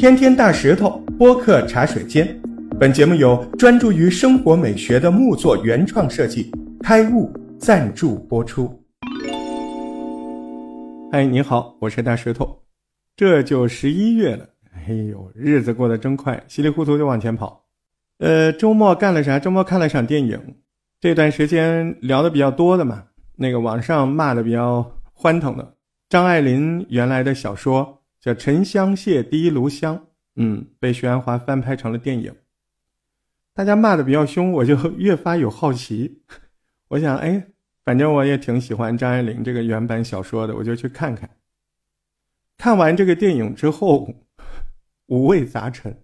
天天大石头播客茶水间，本节目由专注于生活美学的木作原创设计开悟赞助播出。嗨，你好，我是大石头。这就十一月了，哎呦，日子过得真快，稀里糊涂就往前跑。呃，周末干了啥？周末看了场电影。这段时间聊的比较多的嘛，那个网上骂的比较欢腾的张爱玲原来的小说。叫《沉香屑滴炉香》，嗯，被徐安华翻拍成了电影。大家骂的比较凶，我就越发有好奇。我想，哎，反正我也挺喜欢张爱玲这个原版小说的，我就去看看。看完这个电影之后，五味杂陈。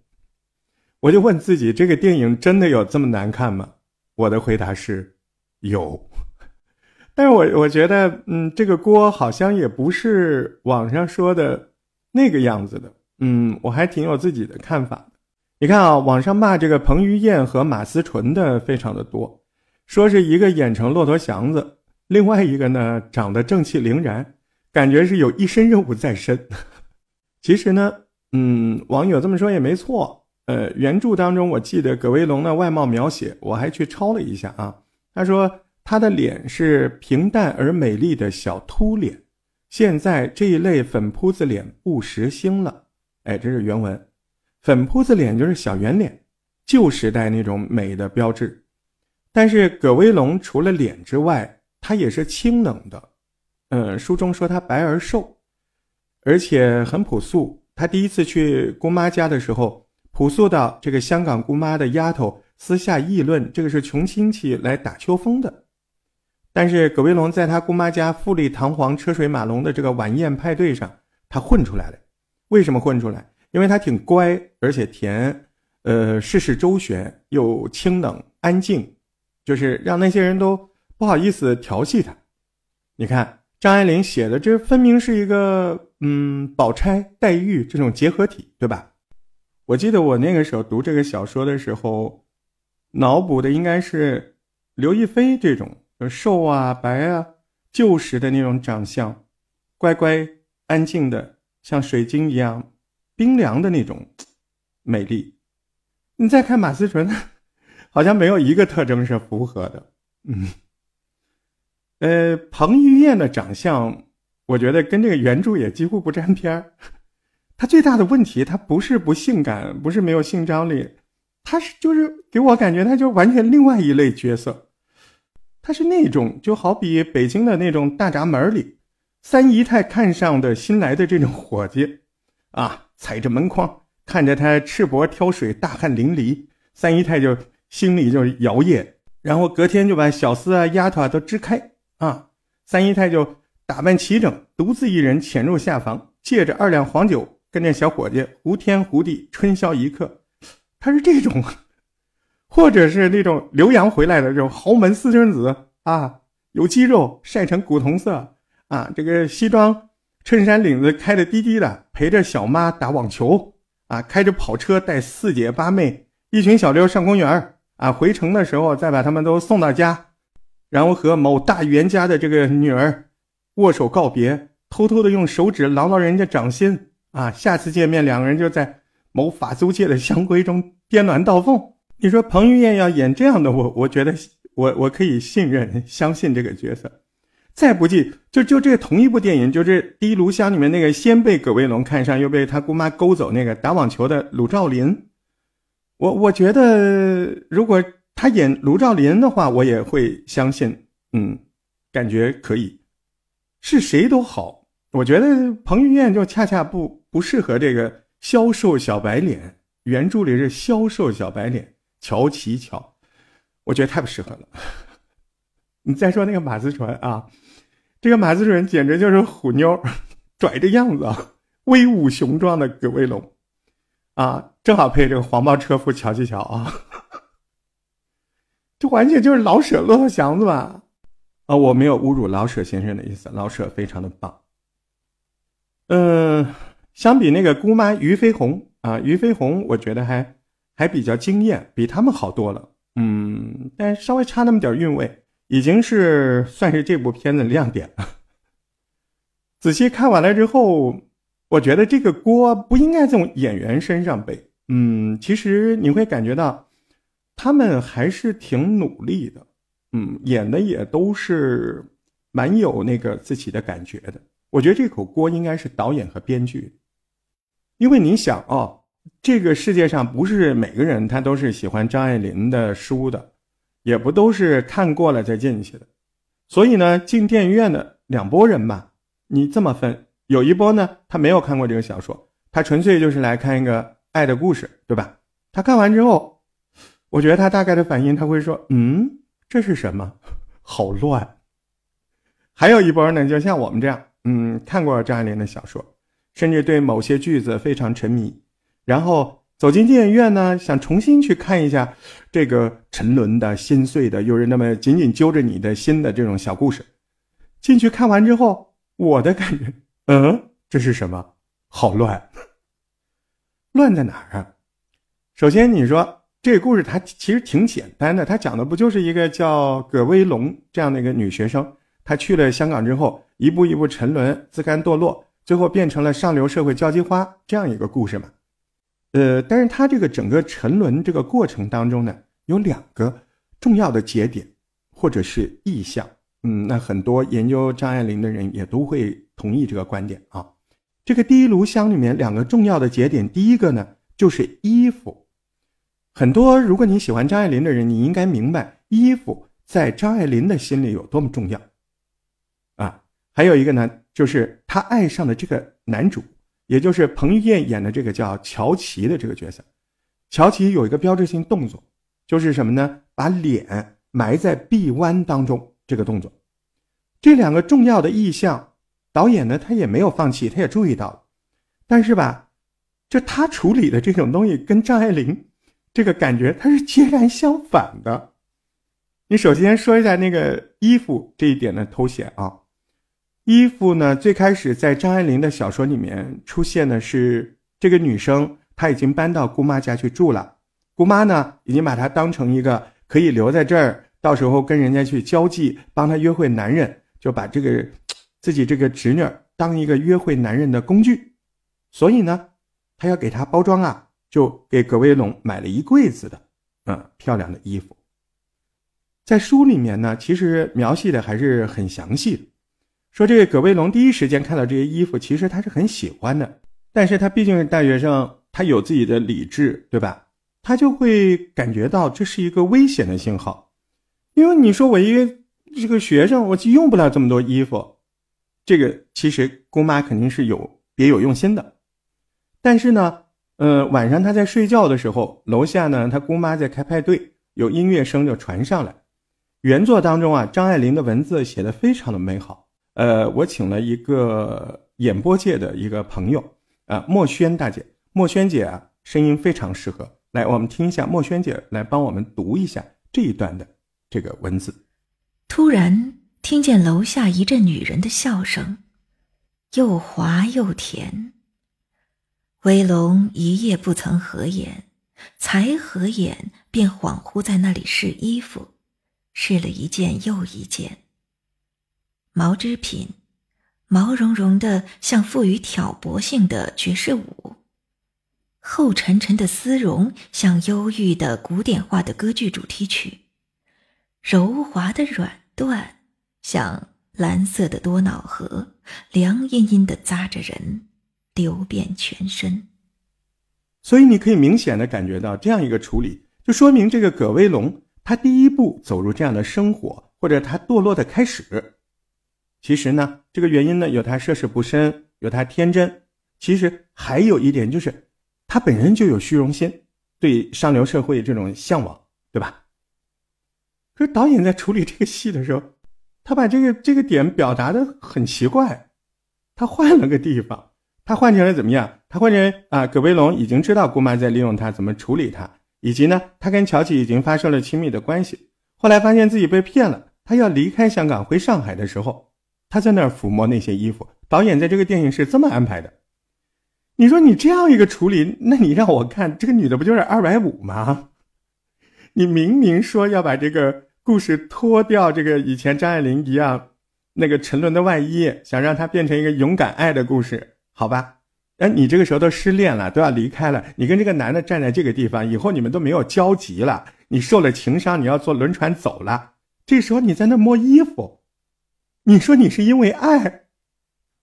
我就问自己，这个电影真的有这么难看吗？我的回答是，有。但是我我觉得，嗯，这个锅好像也不是网上说的。那个样子的，嗯，我还挺有自己的看法的。你看啊，网上骂这个彭于晏和马思纯的非常的多，说是一个演成骆驼祥子，另外一个呢长得正气凛然，感觉是有一身任务在身。其实呢，嗯，网友这么说也没错。呃，原著当中我记得葛威龙的外貌描写，我还去抄了一下啊。他说他的脸是平淡而美丽的小秃脸。现在这一类粉扑子脸不时兴了，哎，这是原文。粉扑子脸就是小圆脸，旧时代那种美的标志。但是葛威龙除了脸之外，他也是清冷的。嗯，书中说他白而瘦，而且很朴素。他第一次去姑妈家的时候，朴素到这个香港姑妈的丫头私下议论，这个是穷亲戚来打秋风的。但是葛威龙在他姑妈家富丽堂皇、车水马龙的这个晚宴派对上，他混出来了。为什么混出来？因为他挺乖，而且甜，呃，事事周旋，又清冷安静，就是让那些人都不好意思调戏他。你看张爱玲写的，这分明是一个嗯，宝钗、黛玉这种结合体，对吧？我记得我那个时候读这个小说的时候，脑补的应该是刘亦菲这种。瘦啊，白啊，旧时的那种长相，乖乖安静的，像水晶一样冰凉的那种美丽。你再看马思纯，好像没有一个特征是符合的。嗯，呃，彭于晏的长相，我觉得跟这个原著也几乎不沾边儿。他最大的问题，他不是不性感，不是没有性张力，他是就是给我感觉，他就完全另外一类角色。他是那种就好比北京的那种大闸门里，三姨太看上的新来的这种伙计，啊，踩着门框看着他赤膊挑水，大汗淋漓，三姨太就心里就摇曳，然后隔天就把小厮啊、丫头啊都支开啊，三姨太就打扮齐整，独自一人潜入下房，借着二两黄酒跟着小伙计胡天胡地春宵一刻，他是这种。或者是那种留洋回来的这种豪门私生子啊，有肌肉，晒成古铜色啊，这个西装衬衫领子开的低低的，陪着小妈打网球啊，开着跑车带四姐八妹一群小溜上公园啊，回城的时候再把他们都送到家，然后和某大预言家的这个女儿握手告别，偷偷的用手指挠挠人家掌心啊，下次见面两个人就在某法租界的香闺中颠鸾倒凤。你说彭于晏要演这样的我，我觉得我我可以信任相信这个角色。再不济，就就这同一部电影，就这《第一炉香》里面那个先被葛威龙看上，又被他姑妈勾走那个打网球的鲁兆林，我我觉得如果他演卢兆林的话，我也会相信，嗯，感觉可以。是谁都好，我觉得彭于晏就恰恰不不适合这个消瘦小白脸，原著里是消瘦小白脸。乔奇乔，我觉得太不适合了。你再说那个马思纯啊，这个马思纯简直就是虎妞，拽着样子，威武雄壮的葛威龙啊，正好配这个黄包车夫乔奇乔啊，这完全就是老舍骆驼祥子吧？啊，我没有侮辱老舍先生的意思，老舍非常的棒。嗯，相比那个姑妈俞飞鸿啊，俞飞鸿我觉得还。还比较惊艳，比他们好多了。嗯，但稍微差那么点韵味，已经是算是这部片子亮点了。仔细看完了之后，我觉得这个锅不应该从演员身上背。嗯，其实你会感觉到，他们还是挺努力的。嗯，演的也都是蛮有那个自己的感觉的。我觉得这口锅应该是导演和编剧，因为你想哦，这个世界上不是每个人他都是喜欢张爱玲的书的，也不都是看过了再进去的。所以呢，进电影院的两拨人吧，你这么分。有一波呢，他没有看过这个小说，他纯粹就是来看一个爱的故事，对吧？他看完之后，我觉得他大概的反应他会说：“嗯，这是什么？好乱。”还有一波呢，就像我们这样，嗯，看过张爱玲的小说，甚至对某些句子非常沉迷，然后走进电影院呢，想重新去看一下这个沉沦的心碎的，又是那么紧紧揪着你的心的这种小故事。进去看完之后，我的感觉。嗯，这是什么？好乱，乱在哪儿啊？首先，你说这个故事它其实挺简单的，它讲的不就是一个叫葛威龙这样的一个女学生，她去了香港之后，一步一步沉沦、自甘堕落，最后变成了上流社会交际花这样一个故事吗？呃，但是她这个整个沉沦这个过程当中呢，有两个重要的节点或者是意象。嗯，那很多研究张爱玲的人也都会同意这个观点啊。这个第一炉香里面两个重要的节点，第一个呢就是衣服。很多如果你喜欢张爱玲的人，你应该明白衣服在张爱玲的心里有多么重要啊。还有一个呢，就是她爱上的这个男主，也就是彭于晏演的这个叫乔琪的这个角色。乔琪有一个标志性动作，就是什么呢？把脸埋在臂弯当中。这个动作，这两个重要的意象，导演呢他也没有放弃，他也注意到了。但是吧，就他处理的这种东西跟张爱玲这个感觉，它是截然相反的。你首先说一下那个衣服这一点的凸显啊，衣服呢最开始在张爱玲的小说里面出现的是这个女生，她已经搬到姑妈家去住了，姑妈呢已经把她当成一个可以留在这儿。到时候跟人家去交际，帮她约会男人，就把这个自己这个侄女当一个约会男人的工具。所以呢，他要给他包装啊，就给葛威龙买了一柜子的嗯漂亮的衣服。在书里面呢，其实描写的还是很详细的，说这个葛威龙第一时间看到这些衣服，其实他是很喜欢的，但是他毕竟是大学生，他有自己的理智，对吧？他就会感觉到这是一个危险的信号。因为你说我一个这个学生，我就用不了这么多衣服，这个其实姑妈肯定是有别有用心的。但是呢，呃，晚上他在睡觉的时候，楼下呢他姑妈在开派对，有音乐声就传上来。原作当中啊，张爱玲的文字写的非常的美好。呃，我请了一个演播界的一个朋友啊，墨轩大姐，墨轩姐啊，声音非常适合。来，我们听一下墨轩姐来帮我们读一下这一段的。这个文字，突然听见楼下一阵女人的笑声，又滑又甜。威龙一夜不曾合眼，才合眼便恍惚在那里试衣服，试了一件又一件。毛织品，毛茸茸的，像赋予挑拨性的爵士舞；厚沉沉的丝绒，像忧郁的古典化的歌剧主题曲。柔滑的软缎，像蓝色的多瑙河，凉阴阴的扎着人，流遍全身。所以你可以明显的感觉到，这样一个处理，就说明这个葛威龙他第一步走入这样的生活，或者他堕落的开始。其实呢，这个原因呢，有他涉世不深，有他天真，其实还有一点就是，他本身就有虚荣心，对上流社会这种向往，对吧？可是导演在处理这个戏的时候，他把这个这个点表达的很奇怪，他换了个地方，他换成了怎么样？他换成啊，葛威龙已经知道姑妈在利用他，怎么处理他，以及呢，他跟乔琪已经发生了亲密的关系。后来发现自己被骗了，他要离开香港回上海的时候，他在那儿抚摸那些衣服。导演在这个电影是这么安排的。你说你这样一个处理，那你让我看这个女的不就是二百五吗？你明明说要把这个。故事脱掉这个以前张爱玲一样那个沉沦的外衣，想让她变成一个勇敢爱的故事，好吧？哎，你这个时候都失恋了，都要离开了，你跟这个男的站在这个地方，以后你们都没有交集了，你受了情伤，你要坐轮船走了。这时候你在那摸衣服，你说你是因为爱？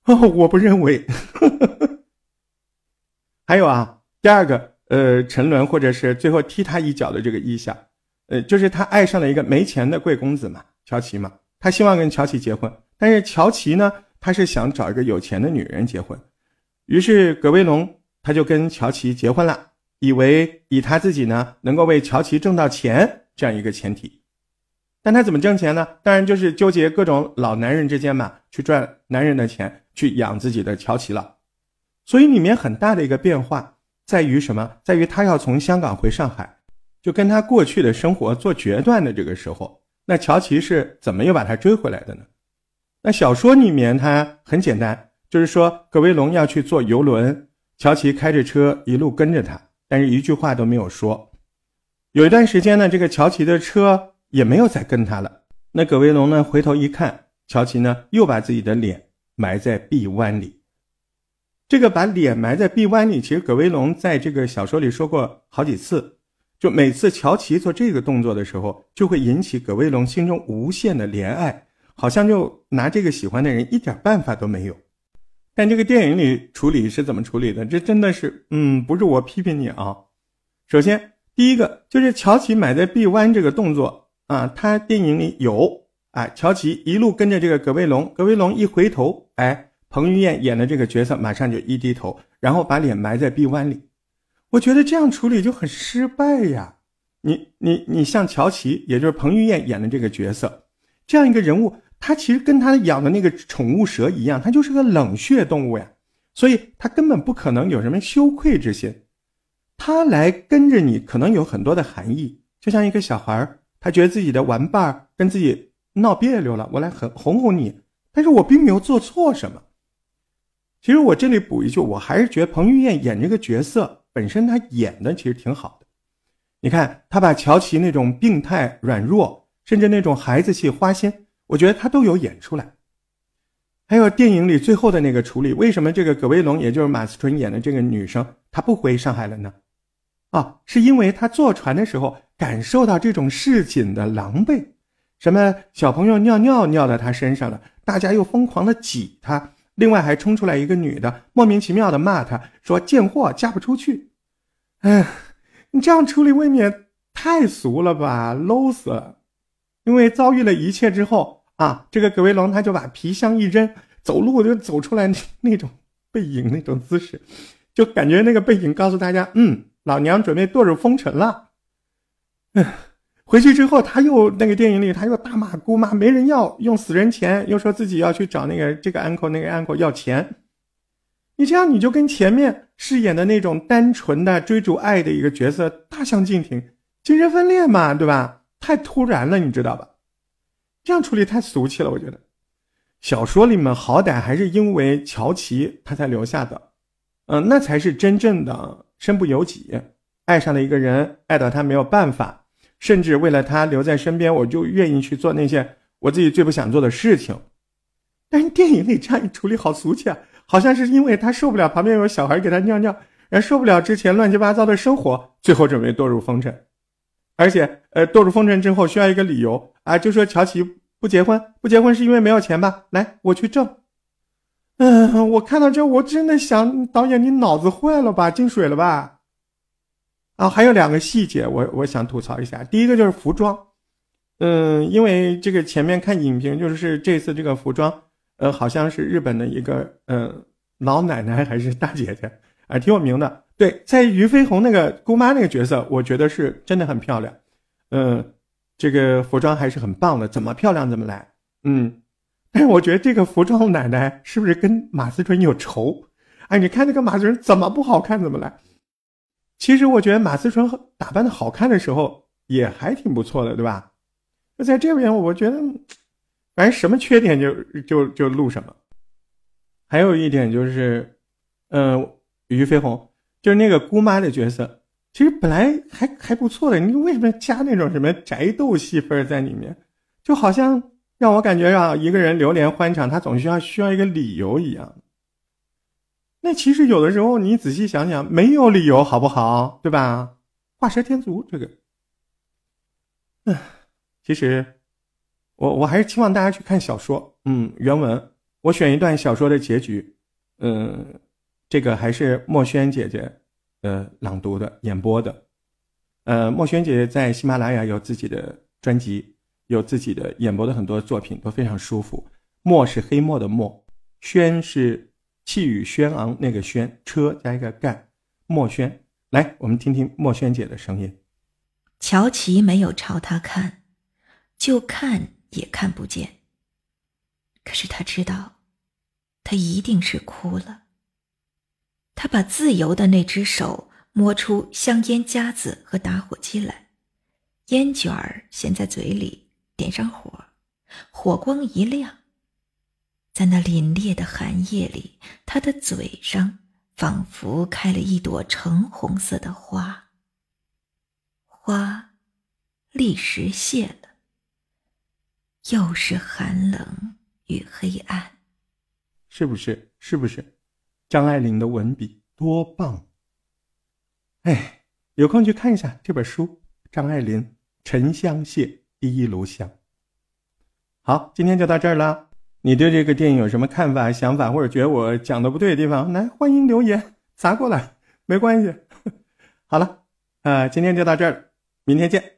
哦，我不认为。还有啊，第二个，呃，沉沦或者是最后踢他一脚的这个意象，呃，就是他爱上了一个没钱的贵公子嘛，乔琪嘛，他希望跟乔琪结婚，但是乔琪呢，他是想找一个有钱的女人结婚。于是葛威龙他就跟乔琪结婚了，以为以他自己呢能够为乔琪挣到钱这样一个前提，但他怎么挣钱呢？当然就是纠结各种老男人之间嘛，去赚男人的钱去养自己的乔琪了。所以里面很大的一个变化在于什么？在于他要从香港回上海，就跟他过去的生活做决断的这个时候，那乔琪是怎么又把他追回来的呢？那小说里面他很简单。就是说，葛威龙要去坐游轮，乔琪开着车一路跟着他，但是一句话都没有说。有一段时间呢，这个乔琪的车也没有再跟他了。那葛威龙呢，回头一看，乔琪呢又把自己的脸埋在臂弯里。这个把脸埋在臂弯里，其实葛威龙在这个小说里说过好几次。就每次乔琪做这个动作的时候，就会引起葛威龙心中无限的怜爱，好像就拿这个喜欢的人一点办法都没有。但这个电影里处理是怎么处理的？这真的是，嗯，不是我批评你啊。首先，第一个就是乔琪埋在臂弯这个动作啊，他电影里有啊，乔琪一路跟着这个葛威龙，葛威龙一回头，哎，彭于晏演的这个角色马上就一低头，然后把脸埋在臂弯里。我觉得这样处理就很失败呀。你你你像乔琪，也就是彭于晏演的这个角色，这样一个人物。他其实跟他养的那个宠物蛇一样，他就是个冷血动物呀，所以他根本不可能有什么羞愧之心。他来跟着你，可能有很多的含义，就像一个小孩他觉得自己的玩伴跟自己闹别扭了，我来哄哄哄你，但是我并没有做错什么。其实我这里补一句，我还是觉得彭于晏演这个角色本身他演的其实挺好的。你看他把乔琪那种病态、软弱，甚至那种孩子气、花心。我觉得他都有演出来，还有电影里最后的那个处理，为什么这个葛威龙，也就是马思纯演的这个女生，她不回上海了呢？啊，是因为她坐船的时候感受到这种市井的狼狈，什么小朋友尿尿尿到他身上了，大家又疯狂的挤他，另外还冲出来一个女的，莫名其妙的骂他说贱货嫁不出去。哎，你这样处理未免太俗了吧，low 死了。因为遭遇了一切之后啊，这个葛威龙他就把皮箱一扔，走路就走出来那种背影那种姿势，就感觉那个背影告诉大家，嗯，老娘准备堕入风尘了。嗯，回去之后他又那个电影里他又大骂姑妈没人要，用死人钱，又说自己要去找那个这个 uncle 那个 uncle 要钱。你这样你就跟前面饰演的那种单纯的追逐爱的一个角色大相径庭，精神分裂嘛，对吧？太突然了，你知道吧？这样处理太俗气了，我觉得。小说里面好歹还是因为乔琪他才留下的，嗯，那才是真正的身不由己，爱上了一个人，爱到他没有办法，甚至为了他留在身边，我就愿意去做那些我自己最不想做的事情。但是电影里这样一处理，好俗气啊！好像是因为他受不了旁边有小孩给他尿尿，然后受不了之前乱七八糟的生活，最后准备堕入风尘。而且，呃，堕入风尘之后需要一个理由啊，就说乔琪不结婚，不结婚是因为没有钱吧？来，我去挣。嗯，我看到这，我真的想，导演你脑子坏了吧？进水了吧？啊，还有两个细节，我我想吐槽一下。第一个就是服装，嗯，因为这个前面看影评，就是这次这个服装，呃，好像是日本的一个呃老奶奶还是大姐姐，啊，挺有名的。对，在俞飞鸿那个姑妈那个角色，我觉得是真的很漂亮，嗯，这个服装还是很棒的，怎么漂亮怎么来，嗯，但是我觉得这个服装奶奶是不是跟马思纯有仇？哎，你看那个马思纯怎么不好看怎么来？其实我觉得马思纯打扮的好看的时候也还挺不错的，对吧？那在这边，我觉得反正什么缺点就就就录什么。还有一点就是，嗯，俞飞鸿。就是那个姑妈的角色，其实本来还还不错的，你为什么加那种什么宅斗戏份在里面？就好像让我感觉让一个人流连欢场，他总需要需要一个理由一样。那其实有的时候你仔细想想，没有理由，好不好？对吧？画蛇添足，这个，嗯，其实我我还是期望大家去看小说，嗯，原文。我选一段小说的结局，嗯，这个还是墨轩姐姐，呃，朗读的演播的，呃，墨轩姐姐在喜马拉雅有自己的专辑，有自己的演播的很多作品都非常舒服。墨是黑墨的墨，轩是气宇轩昂那个轩，车加一个干，墨轩。来，我们听听墨轩姐的声音。乔琪没有朝他看，就看也看不见。可是他知道，他一定是哭了。他把自由的那只手摸出香烟夹子和打火机来，烟卷儿衔在嘴里，点上火，火光一亮。在那凛冽的寒夜里，他的嘴上仿佛开了一朵橙红色的花。花立时谢了，又是寒冷。与黑暗，是不是？是不是？张爱玲的文笔多棒！哎，有空去看一下这本书，《张爱玲·沉香屑第一炉香》。好，今天就到这儿了。你对这个电影有什么看法、想法，或者觉得我讲的不对的地方，来欢迎留言砸过来，没关系。好了，呃，今天就到这儿，明天见。